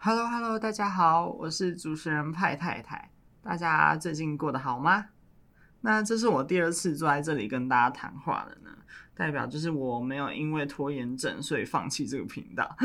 Hello Hello，大家好，我是主持人派太太。大家最近过得好吗？那这是我第二次坐在这里跟大家谈话了呢，代表就是我没有因为拖延症所以放弃这个频道。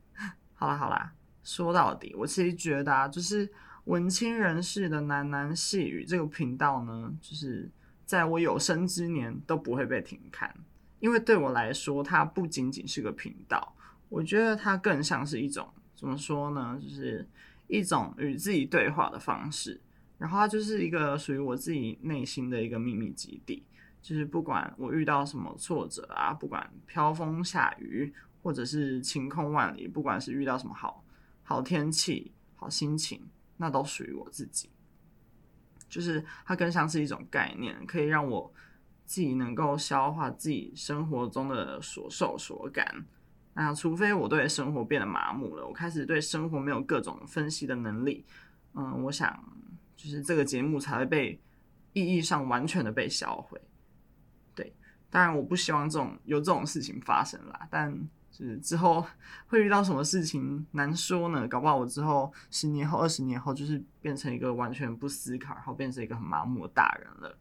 好啦好啦，说到底，我其实觉得啊，就是文青人士的喃喃细语这个频道呢，就是在我有生之年都不会被停刊，因为对我来说，它不仅仅是个频道，我觉得它更像是一种怎么说呢，就是一种与自己对话的方式。然后它就是一个属于我自己内心的一个秘密基地，就是不管我遇到什么挫折啊，不管飘风下雨，或者是晴空万里，不管是遇到什么好好天气、好心情，那都属于我自己。就是它更像是一种概念，可以让我自己能够消化自己生活中的所受所感。那除非我对生活变得麻木了，我开始对生活没有各种分析的能力，嗯，我想。就是这个节目才会被意义上完全的被销毁，对，当然我不希望这种有这种事情发生啦，但就是之后会遇到什么事情难说呢？搞不好我之后十年后、二十年后就是变成一个完全不思考，然后变成一个很麻木的大人了。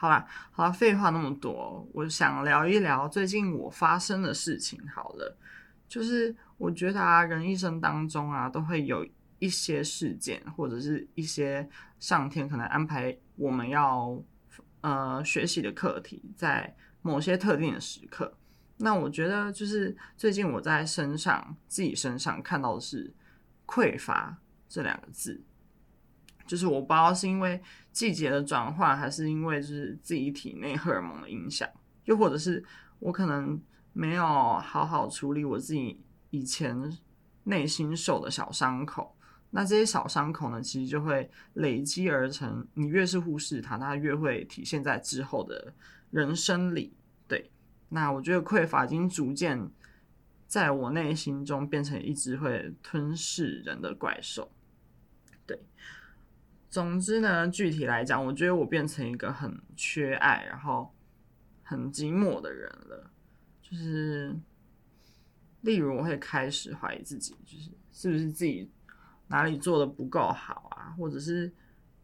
好啦，好啦，废话那么多，我想聊一聊最近我发生的事情。好了，就是我觉得啊，人一生当中啊，都会有。一些事件，或者是一些上天可能安排我们要呃学习的课题，在某些特定的时刻。那我觉得就是最近我在身上自己身上看到的是匮乏这两个字，就是我不知道是因为季节的转换，还是因为就是自己体内荷尔蒙的影响，又或者是我可能没有好好处理我自己以前内心受的小伤口。那这些小伤口呢，其实就会累积而成。你越是忽视它，它越会体现在之后的人生里。对，那我觉得匮乏已经逐渐在我内心中变成一只会吞噬人的怪兽。对，总之呢，具体来讲，我觉得我变成一个很缺爱，然后很寂寞的人了。就是，例如我会开始怀疑自己，就是是不是自己。哪里做的不够好啊，或者是，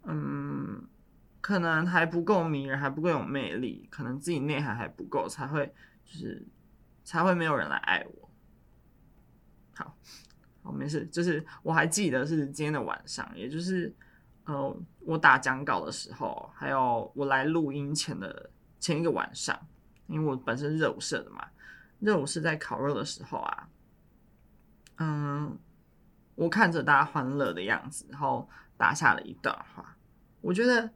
嗯，可能还不够迷人，还不够有魅力，可能自己内涵还不够，才会就是才会没有人来爱我。好，好，没事，就是我还记得是今天的晚上，也就是呃，我打讲稿的时候，还有我来录音前的前一个晚上，因为我本身热舞社的嘛，热舞社在烤肉的时候啊，嗯。我看着大家欢乐的样子，然后打下了一段话。我觉得，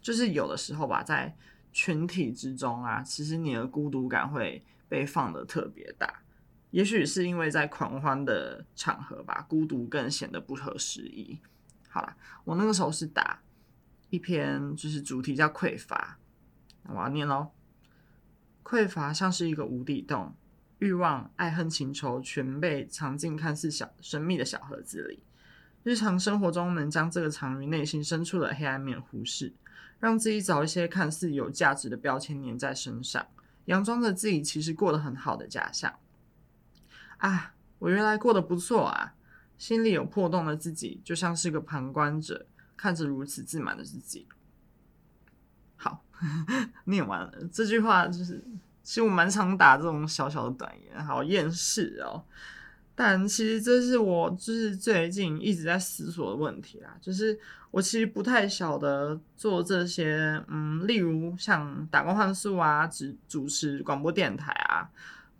就是有的时候吧，在群体之中啊，其实你的孤独感会被放得特别大。也许是因为在狂欢的场合吧，孤独更显得不合时宜。我那个时候是打一篇，就是主题叫匮乏。我要念喽：匮乏像是一个无底洞。欲望、爱恨情仇全被藏进看似小神秘的小盒子里。日常生活中，能将这个藏于内心深处的黑暗面忽视，让自己找一些看似有价值的标签粘在身上，佯装着自己其实过得很好的假象。啊，我原来过得不错啊！心里有破洞的自己，就像是个旁观者，看着如此自满的自己。好，念完了这句话就是。其实我蛮常打这种小小的短言，好厌世哦。但其实这是我就是最近一直在思索的问题啦。就是我其实不太晓得做这些，嗯，例如像打工换宿啊，主主持广播电台啊，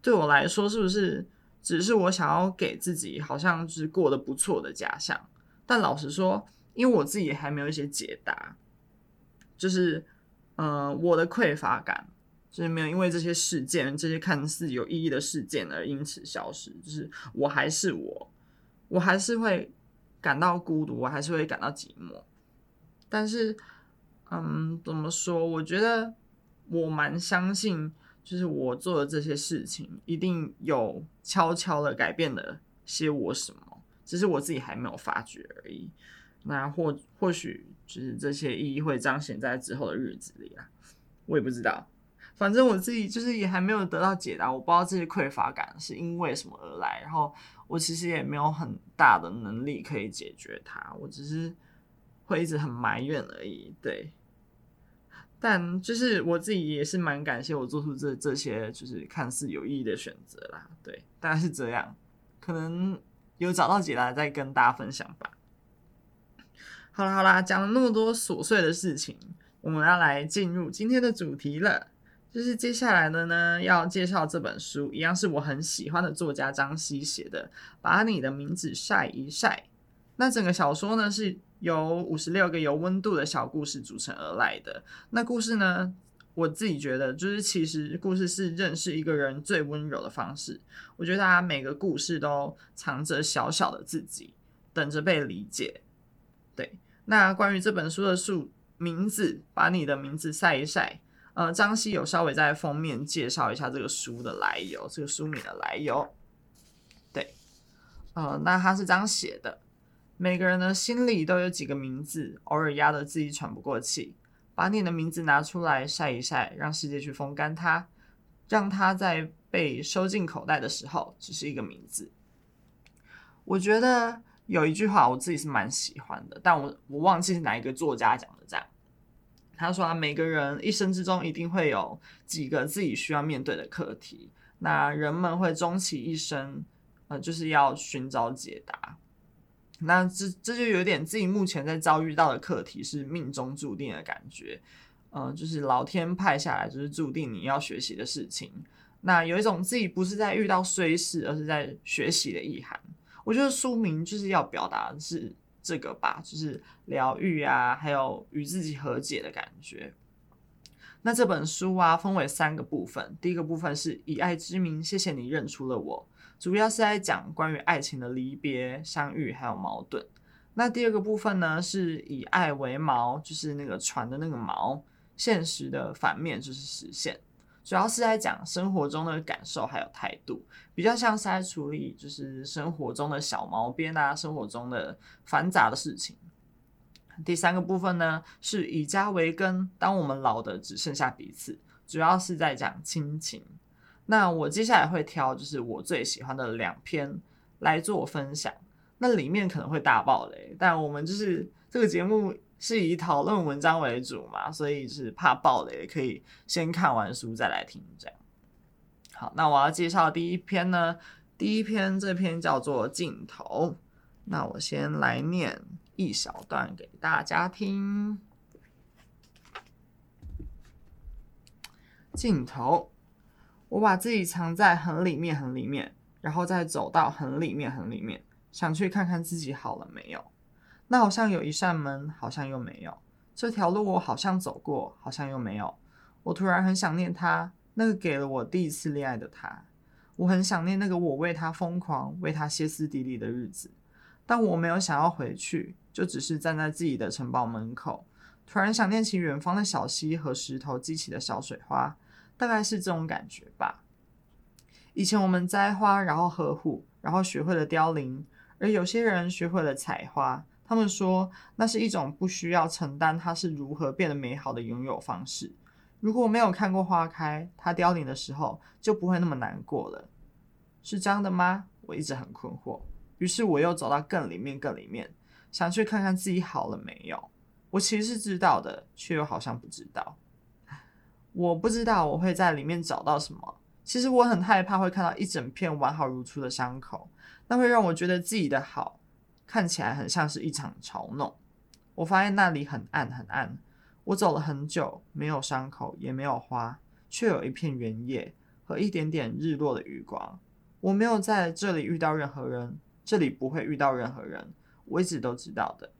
对我来说是不是只是我想要给自己好像是过得不错的假象？但老实说，因为我自己还没有一些解答，就是呃，我的匮乏感。就是没有因为这些事件，这些看似有意义的事件而因此消失。就是我还是我，我还是会感到孤独，我还是会感到寂寞。但是，嗯，怎么说？我觉得我蛮相信，就是我做的这些事情一定有悄悄的改变了些我什么，只是我自己还没有发觉而已。那或或许就是这些意义会彰显在之后的日子里啊，我也不知道。反正我自己就是也还没有得到解答，我不知道这些匮乏感是因为什么而来，然后我其实也没有很大的能力可以解决它，我只是会一直很埋怨而已。对，但就是我自己也是蛮感谢我做出这这些就是看似有意义的选择啦。对，大概是这样，可能有找到解答再跟大家分享吧。好啦好啦，讲了那么多琐碎的事情，我们要来进入今天的主题了。就是接下来的呢，要介绍这本书，一样是我很喜欢的作家张希写的，把你的名字晒一晒。那整个小说呢，是由五十六个有温度的小故事组成而来的。那故事呢，我自己觉得，就是其实故事是认识一个人最温柔的方式。我觉得他每个故事都藏着小小的自己，等着被理解。对。那关于这本书的书名字，把你的名字晒一晒。呃，张希有稍微在封面介绍一下这个书的来由，这个书名的来由。对，呃，那他是这样写的：每个人的心里都有几个名字，偶尔压得自己喘不过气。把你的名字拿出来晒一晒，让世界去风干它，让它在被收进口袋的时候，只是一个名字。我觉得。有一句话我自己是蛮喜欢的，但我我忘记是哪一个作家讲的。这样，他说啊，每个人一生之中一定会有几个自己需要面对的课题，那人们会终其一生，呃，就是要寻找解答。那这这就有点自己目前在遭遇到的课题是命中注定的感觉，呃，就是老天派下来就是注定你要学习的事情。那有一种自己不是在遇到衰事，而是在学习的意涵。我觉得书名就是要表达的是这个吧，就是疗愈啊，还有与自己和解的感觉。那这本书啊，分为三个部分。第一个部分是以爱之名，谢谢你认出了我，主要是在讲关于爱情的离别、相遇还有矛盾。那第二个部分呢，是以爱为锚，就是那个船的那个锚，现实的反面就是实现。主要是在讲生活中的感受还有态度，比较像是在处理就是生活中的小毛边啊，生活中的繁杂的事情。第三个部分呢，是以家为根，当我们老的只剩下彼此，主要是在讲亲情。那我接下来会挑就是我最喜欢的两篇来做分享，那里面可能会大爆雷，但我们就是这个节目。是以讨论文章为主嘛，所以是怕爆雷，可以先看完书再来听这样。好，那我要介绍第一篇呢，第一篇这篇叫做《镜头》，那我先来念一小段给大家听。镜头，我把自己藏在很里面很里面，然后再走到很里面很里面，想去看看自己好了没有。那好像有一扇门，好像又没有。这条路我好像走过，好像又没有。我突然很想念他，那个给了我第一次恋爱的他。我很想念那个我为他疯狂、为他歇斯底里的日子。但我没有想要回去，就只是站在自己的城堡门口，突然想念起远方的小溪和石头激起的小水花，大概是这种感觉吧。以前我们栽花，然后呵护，然后学会了凋零，而有些人学会了采花。他们说，那是一种不需要承担它是如何变得美好的拥有方式。如果没有看过花开，它凋零的时候就不会那么难过了。是这样的吗？我一直很困惑。于是我又走到更里面、更里面，想去看看自己好了没有。我其实是知道的，却又好像不知道。我不知道我会在里面找到什么。其实我很害怕会看到一整片完好如初的伤口，那会让我觉得自己的好。看起来很像是一场嘲弄。我发现那里很暗很暗。我走了很久，没有伤口，也没有花，却有一片原野和一点点日落的余光。我没有在这里遇到任何人，这里不会遇到任何人。我一直都知道的。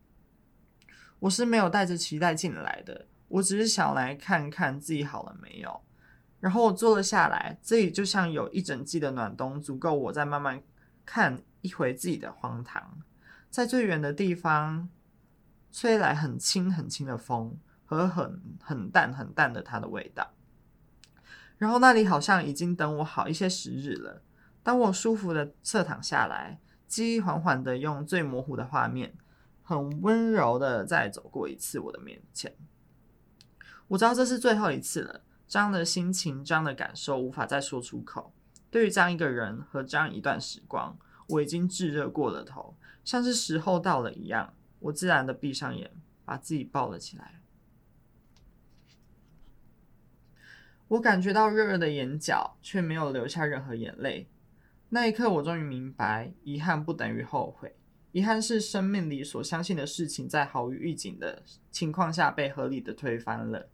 我是没有带着期待进来的，我只是想来看看自己好了没有。然后我坐了下来，这里就像有一整季的暖冬，足够我再慢慢看一回自己的荒唐。在最远的地方，吹来很轻很轻的风和很很淡很淡的它的味道。然后那里好像已经等我好一些时日了。当我舒服的侧躺下来，记忆缓缓的用最模糊的画面，很温柔的再走过一次我的面前。我知道这是最后一次了。这样的心情，这样的感受，无法再说出口。对于这样一个人和这样一段时光。我已经炙热过了头，像是时候到了一样，我自然的闭上眼，把自己抱了起来。我感觉到热热的眼角，却没有流下任何眼泪。那一刻，我终于明白，遗憾不等于后悔。遗憾是生命里所相信的事情，在毫无预警的情况下被合理的推翻了。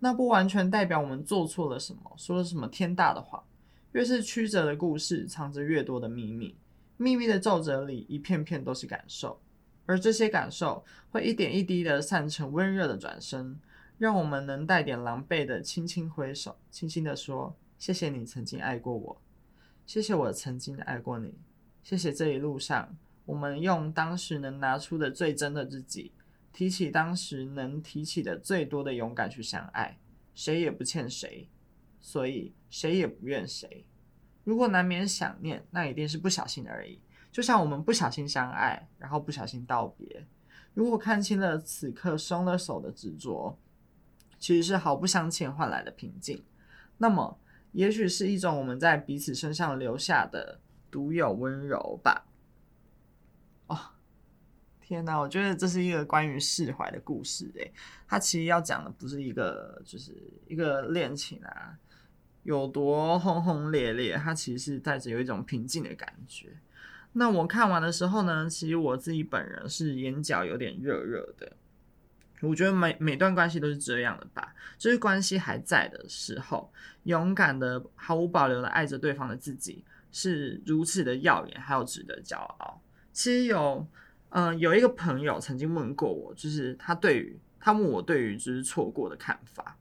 那不完全代表我们做错了什么，说了什么天大的话。越是曲折的故事，藏着越多的秘密。秘密的皱褶里，一片片都是感受，而这些感受会一点一滴的散成温热的转身，让我们能带点狼狈的轻轻挥手，轻轻的说：“谢谢你曾经爱过我，谢谢我曾经爱过你，谢谢这一路上。”我们用当时能拿出的最真的自己，提起当时能提起的最多的勇敢去相爱，谁也不欠谁，所以谁也不怨谁。如果难免想念，那一定是不小心而已。就像我们不小心相爱，然后不小心道别。如果看清了此刻松了手的执着，其实是毫不相欠换来的平静，那么也许是一种我们在彼此身上留下的独有温柔吧。天哪！我觉得这是一个关于释怀的故事。诶，它其实要讲的不是一个，就是一个恋情啊，有多轰轰烈烈。它其实是带着有一种平静的感觉。那我看完的时候呢，其实我自己本人是眼角有点热热的。我觉得每每段关系都是这样的吧，就是关系还在的时候，勇敢的、毫无保留的爱着对方的自己，是如此的耀眼，还有值得骄傲。其实有，嗯、有一个朋友曾经问过我，就是他对于他问我对于就是错过的看法。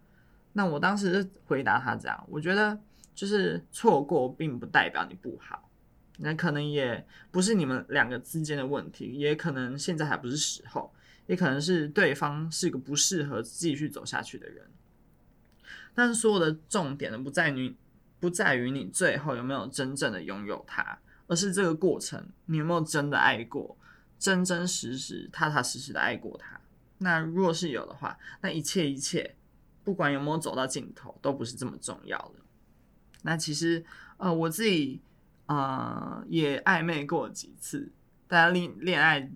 那我当时回答他这样，我觉得就是错过并不代表你不好，那可能也不是你们两个之间的问题，也可能现在还不是时候，也可能是对方是一个不适合继续走下去的人。但是所有的重点呢，不在于不在于你最后有没有真正的拥有他。而是这个过程，你有没有真的爱过，真真实实、踏踏实实的爱过他？那若是有的话，那一切一切，不管有没有走到尽头，都不是这么重要的。那其实，呃，我自己，呃，也暧昧过几次，大家恋恋爱，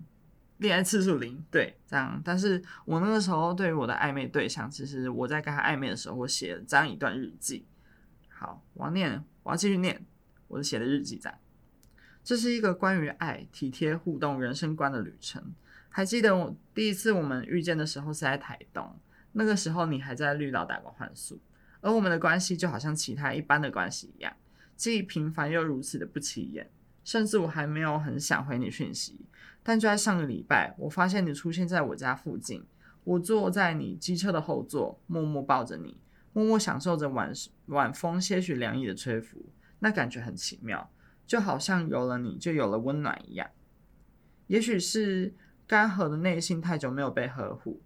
恋爱次数零，对，这样。但是我那个时候对于我的暧昧对象，其实我在跟他暧昧的时候，我写了这样一段日记。好，我要念，我要继续念我写的日记，这样。这是一个关于爱、体贴、互动、人生观的旅程。还记得我第一次我们遇见的时候是在台东，那个时候你还在绿岛打工换宿，而我们的关系就好像其他一般的关系一样，既平凡又如此的不起眼。甚至我还没有很想回你讯息，但就在上个礼拜，我发现你出现在我家附近，我坐在你机车的后座，默默抱着你，默默享受着晚晚风些许凉意的吹拂，那感觉很奇妙。就好像有了你就有了温暖一样，也许是干涸的内心太久没有被呵护。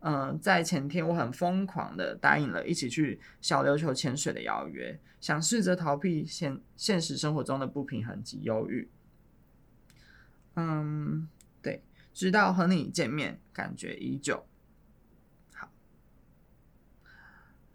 嗯、在前天我很疯狂的答应了一起去小琉球潜水的邀约，想试着逃避现现实生活中的不平衡及忧郁。嗯，对，直到和你见面，感觉依旧。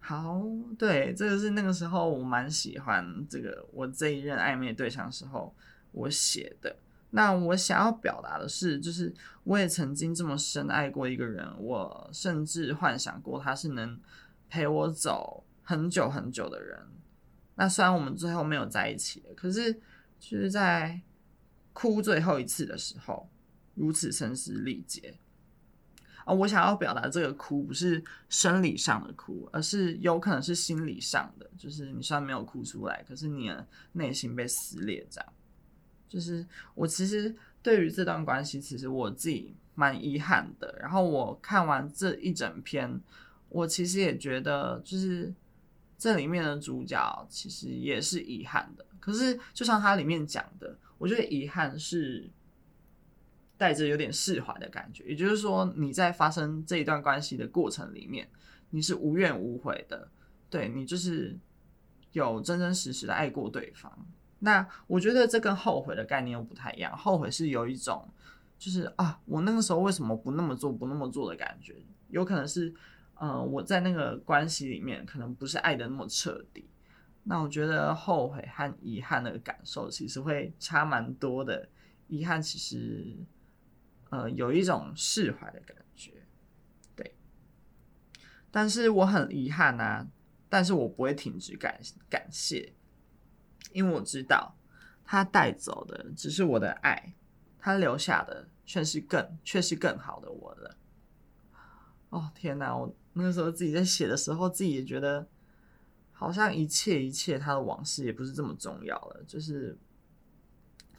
好，对，这个是那个时候我蛮喜欢这个我这一任暧昧对象时候我写的。那我想要表达的是，就是我也曾经这么深爱过一个人，我甚至幻想过他是能陪我走很久很久的人。那虽然我们最后没有在一起，可是就是在哭最后一次的时候，如此声嘶力竭。啊，我想要表达这个哭不是生理上的哭，而是有可能是心理上的，就是你虽然没有哭出来，可是你的内心被撕裂，这样。就是我其实对于这段关系，其实我自己蛮遗憾的。然后我看完这一整篇，我其实也觉得，就是这里面的主角其实也是遗憾的。可是就像它里面讲的，我觉得遗憾是。带着有点释怀的感觉，也就是说，你在发生这一段关系的过程里面，你是无怨无悔的，对，你就是有真真实实的爱过对方。那我觉得这跟后悔的概念又不太一样，后悔是有一种就是啊，我那个时候为什么不那么做，不那么做的感觉，有可能是，呃，我在那个关系里面可能不是爱的那么彻底，那我觉得后悔和遗憾的感受其实会差蛮多的。遗憾其实，呃，有一种释怀的感觉，对。但是我很遗憾啊，但是我不会停止感感谢，因为我知道他带走的只是我的爱，他留下的却是更却是更好的我了。哦天哪，我那个时候自己在写的时候，自己也觉得。好像一切一切，他的往事也不是这么重要了，就是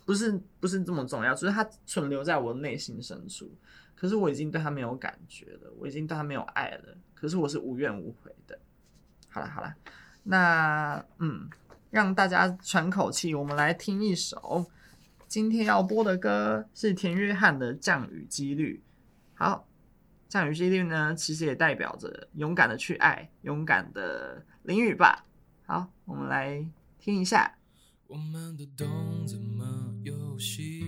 不是不是这么重要，就是它存留在我内心深处。可是我已经对他没有感觉了，我已经对他没有爱了。可是我是无怨无悔的。好了好了，那嗯，让大家喘口气，我们来听一首今天要播的歌，是田约翰的《降雨几率》。好。降雨几率呢，其实也代表着勇敢的去爱，勇敢的淋雨吧。好，我们来听一下。我们都懂怎么游戏，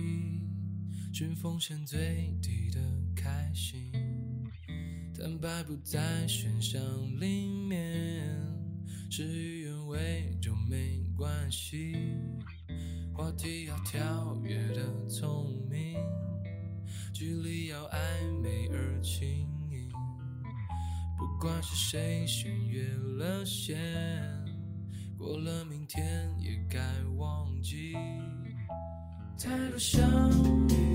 寻风险最低的开心，坦白不在选项里面，事与愿违就没关系，话题要跳跃的聪明。距离要暧昧而轻盈，不管是谁先越了线，过了明天也该忘记。太多相遇，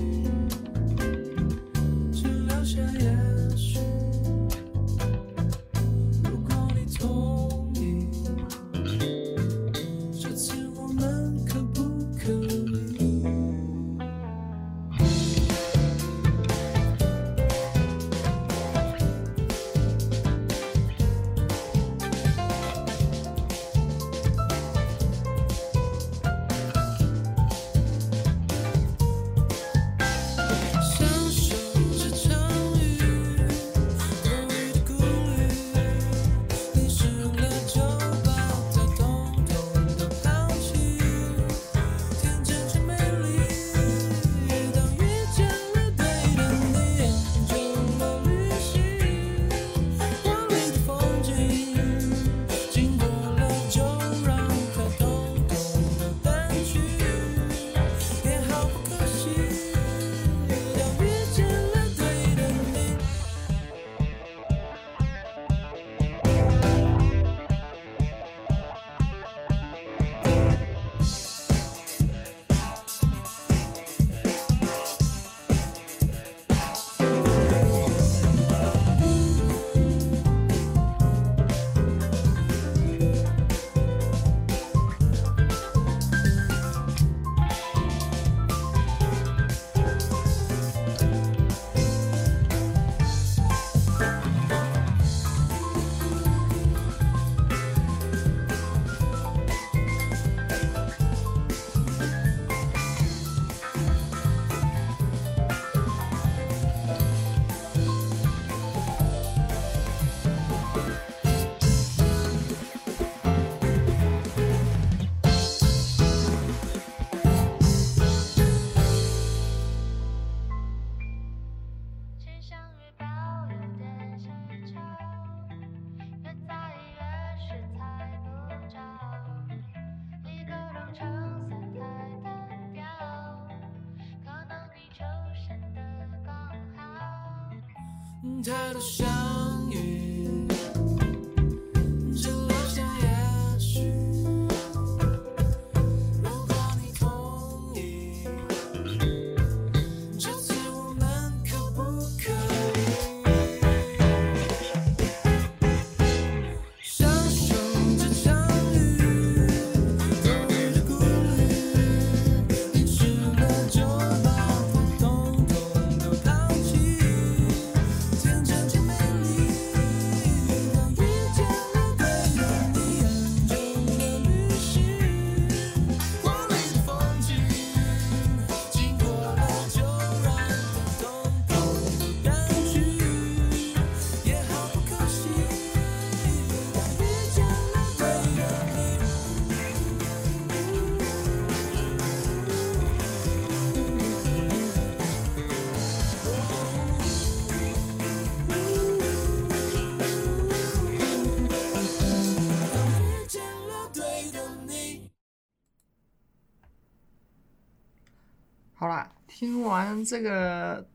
听完这个，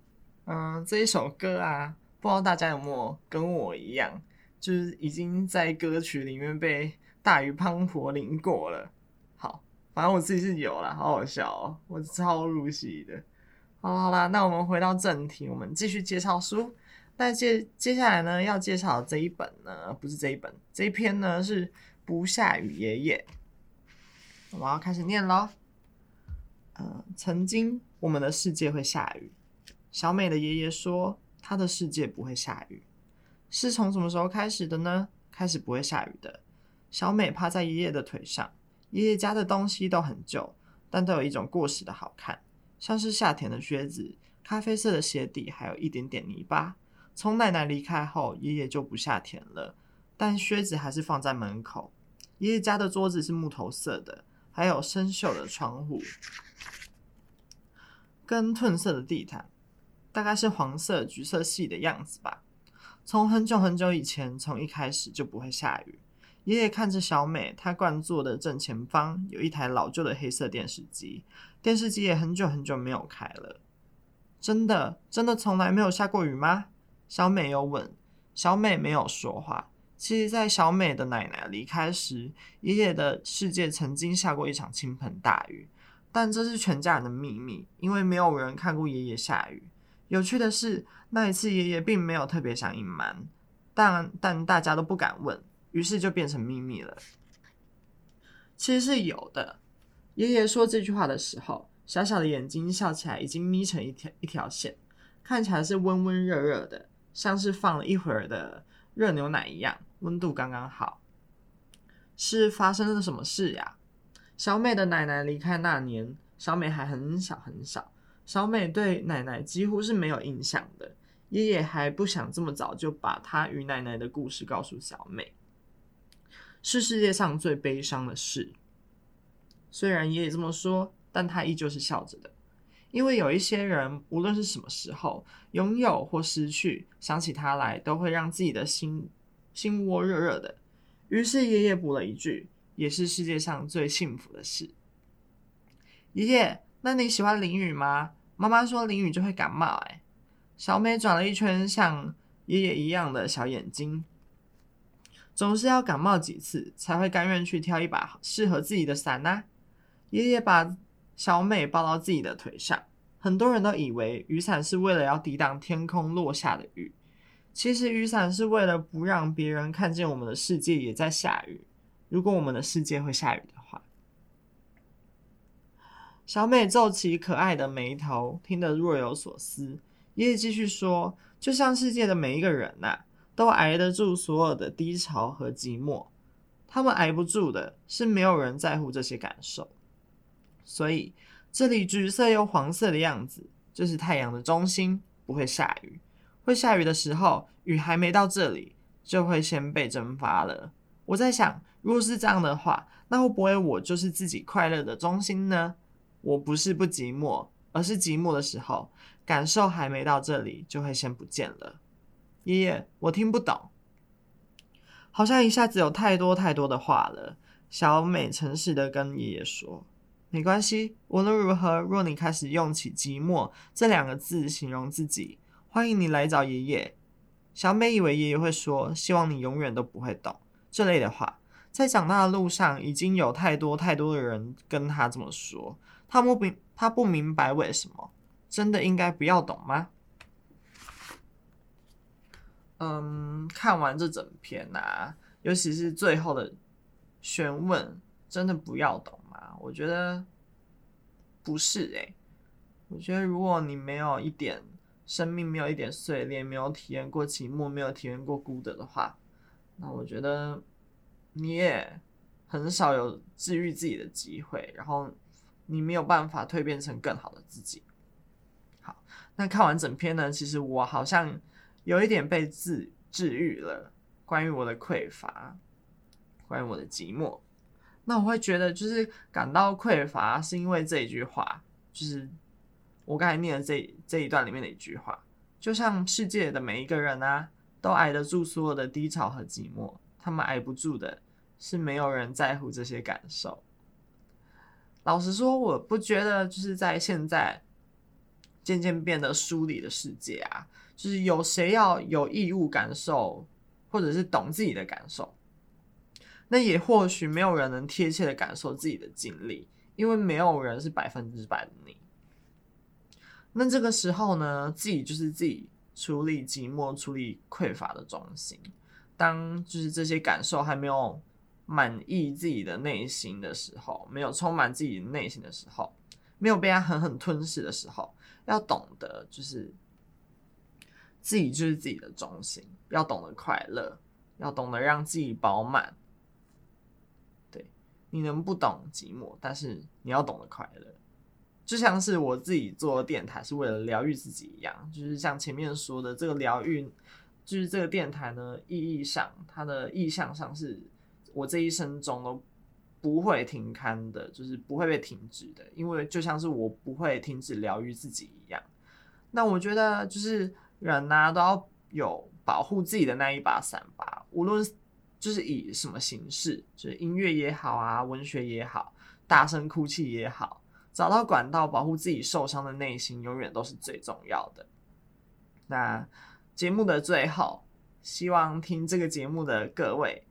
嗯、这一首歌啊，不知道大家有没有跟我一样，就是已经在歌曲里面被大鱼胖婆淋过了。好，反正我自己是有啦，好好笑哦，我超入戏的。好啦好啦，那我们回到正题，我们继续介绍书。那接接下来呢，要介绍这一本呢，不是这一本，这一篇呢是《不下雨爷爷》。我要开始念喽。呃，曾经我们的世界会下雨。小美的爷爷说，他的世界不会下雨。是从什么时候开始的呢？开始不会下雨的。小美趴在爷爷的腿上。爷爷家的东西都很旧，但都有一种过时的好看，像是夏天的靴子、咖啡色的鞋底，还有一点点泥巴。从奶奶离开后，爷爷就不下田了，但靴子还是放在门口。爷爷家的桌子是木头色的。还有生锈的窗户，跟褪色的地毯，大概是黄色、橘色系的样子吧。从很久很久以前，从一开始就不会下雨。爷爷看着小美，她惯坐的正前方有一台老旧的黑色电视机，电视机也很久很久没有开了。真的，真的从来没有下过雨吗？小美又问。小美没有说话。其实，在小美的奶奶离开时，爷爷的世界曾经下过一场倾盆大雨，但这是全家人的秘密，因为没有人看过爷爷下雨。有趣的是，那一次爷爷并没有特别想隐瞒，但但大家都不敢问，于是就变成秘密了。其实是有的。爷爷说这句话的时候，小小的眼睛笑起来已经眯成一条一条线，看起来是温温热热的，像是放了一会儿的热牛奶一样。温度刚刚好，是发生了什么事呀？小美的奶奶离开那年，小美还很小很小，小美对奶奶几乎是没有印象的。爷爷还不想这么早就把他与奶奶的故事告诉小美，是世界上最悲伤的事。虽然爷爷这么说，但他依旧是笑着的，因为有一些人，无论是什么时候拥有或失去，想起他来，都会让自己的心。心窝热热的，于是爷爷补了一句：“也是世界上最幸福的事。”爷爷，那你喜欢淋雨吗？妈妈说淋雨就会感冒。哎，小美转了一圈，像爷爷一样的小眼睛，总是要感冒几次才会甘愿去挑一把适合自己的伞呢？爷爷把小美抱到自己的腿上，很多人都以为雨伞是为了要抵挡天空落下的雨。其实雨伞是为了不让别人看见我们的世界也在下雨。如果我们的世界会下雨的话，小美皱起可爱的眉头，听得若有所思。爷爷继续说：“就像世界的每一个人呐、啊，都挨得住所有的低潮和寂寞，他们挨不住的是没有人在乎这些感受。所以这里橘色又黄色的样子，就是太阳的中心，不会下雨。”会下雨的时候，雨还没到这里，就会先被蒸发了。我在想，如果是这样的话，那会不会我就是自己快乐的中心呢？我不是不寂寞，而是寂寞的时候，感受还没到这里，就会先不见了。爷爷，我听不懂，好像一下子有太多太多的话了。小美诚实的跟爷爷说：“没关系，无论如何，若你开始用起寂寞这两个字形容自己。”欢迎你来找爷爷。小美以为爷爷会说“希望你永远都不会懂”这类的话，在长大的路上已经有太多太多的人跟他这么说，他不明他不明白为什么，真的应该不要懂吗？嗯，看完这整篇啊，尤其是最后的询问，真的不要懂吗？我觉得不是诶、欸，我觉得如果你没有一点。生命没有一点碎裂，没有体验过寂寞，没有体验过孤独的话，那我觉得你也很少有治愈自己的机会，然后你没有办法蜕变成更好的自己。好，那看完整篇呢，其实我好像有一点被治治愈了，关于我的匮乏，关于我的寂寞。那我会觉得，就是感到匮乏，是因为这一句话，就是。我刚才念的这这一段里面的一句话，就像世界的每一个人啊，都挨得住所有的低潮和寂寞，他们挨不住的是没有人在乎这些感受。老实说，我不觉得就是在现在渐渐变得疏离的世界啊，就是有谁要有义务感受，或者是懂自己的感受？那也或许没有人能贴切的感受自己的经历，因为没有人是百分之百的你。那这个时候呢，自己就是自己处理寂寞、处理匮乏的中心。当就是这些感受还没有满意自己的内心的时候，没有充满自己内心的时候，没有被他狠狠吞噬的时候，要懂得就是自己就是自己的中心，要懂得快乐，要懂得让自己饱满。你能不懂寂寞，但是你要懂得快乐。就像是我自己做电台是为了疗愈自己一样，就是像前面说的这个疗愈。就是这个电台呢，意义上，它的意向上是我这一生中都不会停刊的，就是不会被停止的，因为就像是我不会停止疗愈自己一样。那我觉得就是人呐、都要有保护自己的那一把伞吧，无论就是以什么形式，就是音乐也好啊，文学也好，大声哭泣也好，找到管道保护自己受伤的内心，永远都是最重要的。那。节目的最后，希望听这个节目的各位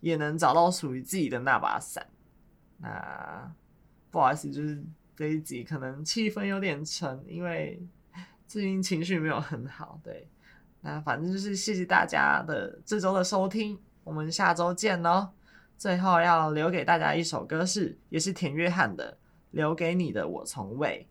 也能找到属于自己的那把伞。那不好意思，就是这一集可能气氛有点沉，因为最近情绪没有很好。对，那反正就是谢谢大家的这周的收听，我们下周见喽。最后要留给大家一首歌是，也是田约翰的《留给你的我从未》。